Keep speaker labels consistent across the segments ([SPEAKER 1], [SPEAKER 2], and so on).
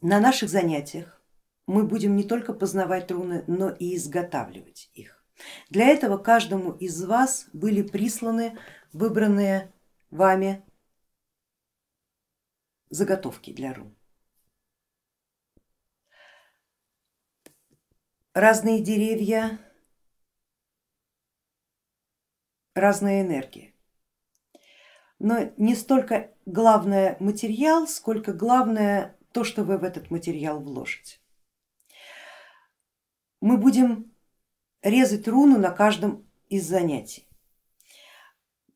[SPEAKER 1] на наших занятиях мы будем не только познавать руны, но и изготавливать их. Для этого каждому из вас были присланы выбранные вами заготовки для рун. Разные деревья, разная энергия. Но не столько главное материал, сколько главное то, что вы в этот материал вложите. Мы будем резать руну на каждом из занятий,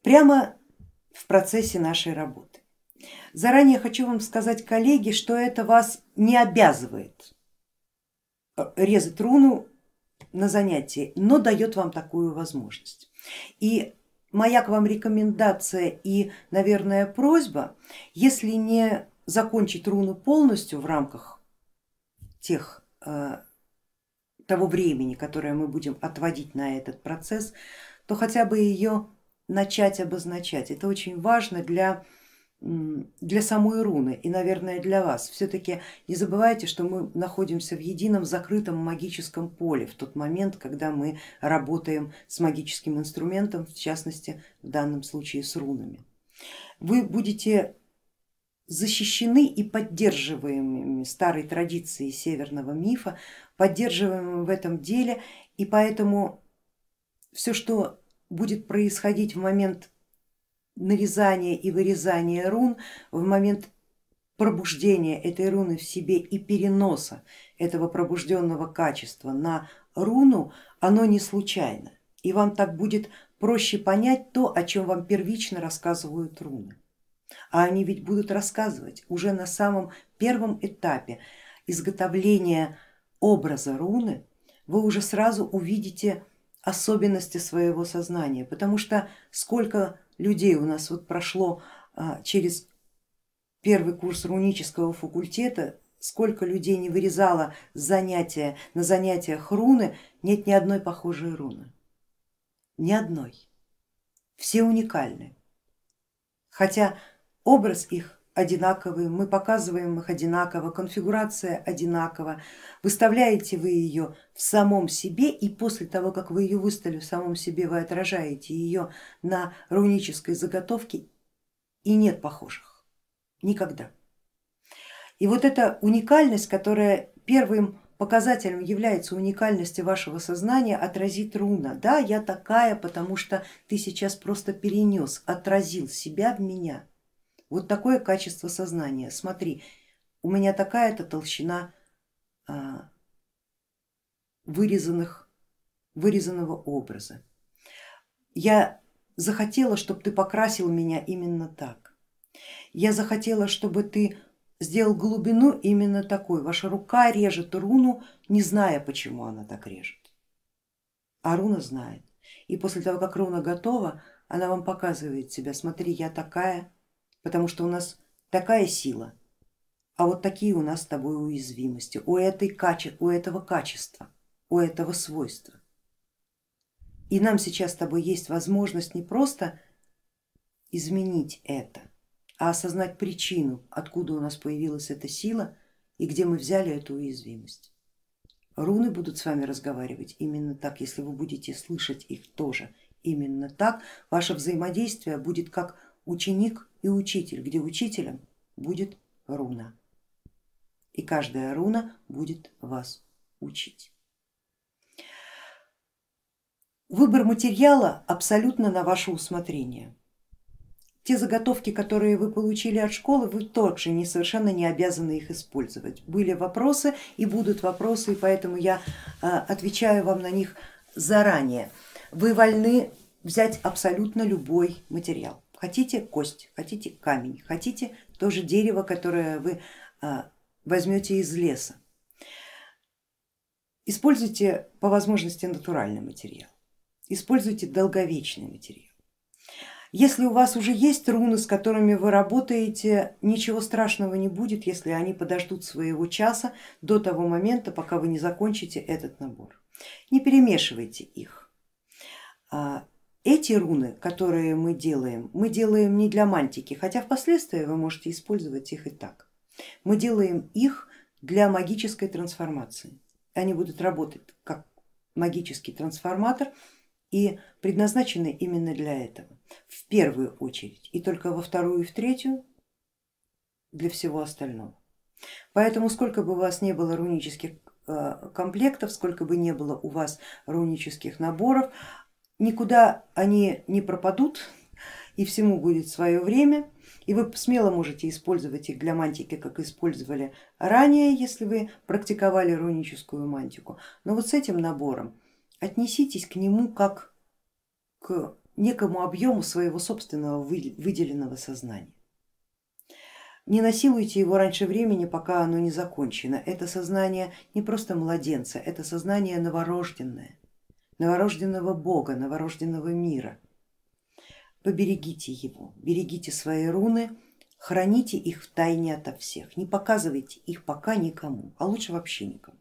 [SPEAKER 1] прямо в процессе нашей работы. Заранее хочу вам сказать, коллеги, что это вас не обязывает резать руну на занятии, но дает вам такую возможность. И моя к вам рекомендация и, наверное, просьба, если не закончить руну полностью в рамках тех, э, того времени, которое мы будем отводить на этот процесс, то хотя бы ее начать обозначать. Это очень важно для для самой руны и, наверное, для вас. Все-таки не забывайте, что мы находимся в едином закрытом магическом поле в тот момент, когда мы работаем с магическим инструментом, в частности, в данном случае с рунами. Вы будете защищены и поддерживаемыми старой традицией северного мифа, поддерживаемыми в этом деле, и поэтому все, что будет происходить в момент нарезания и вырезания рун, в момент пробуждения этой руны в себе и переноса этого пробужденного качества на руну, оно не случайно. И вам так будет проще понять то, о чем вам первично рассказывают руны. А они ведь будут рассказывать уже на самом первом этапе изготовления образа руны, вы уже сразу увидите особенности своего сознания, потому что сколько людей у нас вот прошло а, через первый курс рунического факультета, сколько людей не вырезало занятия, на занятиях руны, нет ни одной похожей руны, ни одной, все уникальны, хотя образ их одинаковые, мы показываем их одинаково, конфигурация одинакова, выставляете вы ее в самом себе и после того, как вы ее выставили в самом себе, вы отражаете ее на рунической заготовке и нет похожих, никогда. И вот эта уникальность, которая первым показателем является уникальности вашего сознания, отразит руна. Да, я такая, потому что ты сейчас просто перенес, отразил себя в меня вот такое качество сознания. Смотри, у меня такая-то толщина а, вырезанных, вырезанного образа. Я захотела, чтобы ты покрасил меня именно так. Я захотела, чтобы ты сделал глубину именно такой. Ваша рука режет руну, не зная, почему она так режет. А руна знает. И после того, как руна готова, она вам показывает себя. Смотри, я такая, потому что у нас такая сила, а вот такие у нас с тобой уязвимости, у, этой каче, у этого качества, у этого свойства. И нам сейчас с тобой есть возможность не просто изменить это, а осознать причину, откуда у нас появилась эта сила и где мы взяли эту уязвимость. Руны будут с вами разговаривать именно так, если вы будете слышать их тоже именно так, ваше взаимодействие будет как ученик и учитель, где учителем будет руна. И каждая руна будет вас учить. Выбор материала абсолютно на ваше усмотрение. Те заготовки, которые вы получили от школы, вы также не, совершенно не обязаны их использовать. Были вопросы и будут вопросы, и поэтому я а, отвечаю вам на них заранее. Вы вольны взять абсолютно любой материал. Хотите кость, хотите камень, хотите тоже дерево, которое вы а, возьмете из леса. Используйте по возможности натуральный материал, используйте долговечный материал. Если у вас уже есть руны, с которыми вы работаете, ничего страшного не будет, если они подождут своего часа до того момента, пока вы не закончите этот набор. Не перемешивайте их. Эти руны, которые мы делаем, мы делаем не для мантики, хотя впоследствии вы можете использовать их и так. Мы делаем их для магической трансформации. Они будут работать как магический трансформатор и предназначены именно для этого, в первую очередь, и только во вторую и в третью для всего остального. Поэтому сколько бы у вас не было рунических э, комплектов, сколько бы не было у вас рунических наборов, никуда они не пропадут и всему будет свое время. И вы смело можете использовать их для мантики, как использовали ранее, если вы практиковали руническую мантику. Но вот с этим набором отнеситесь к нему как к некому объему своего собственного выделенного сознания. Не насилуйте его раньше времени, пока оно не закончено. Это сознание не просто младенца, это сознание новорожденное, новорожденного Бога, новорожденного мира. Поберегите его, берегите свои руны, храните их в тайне ото всех, не показывайте их пока никому, а лучше вообще никому.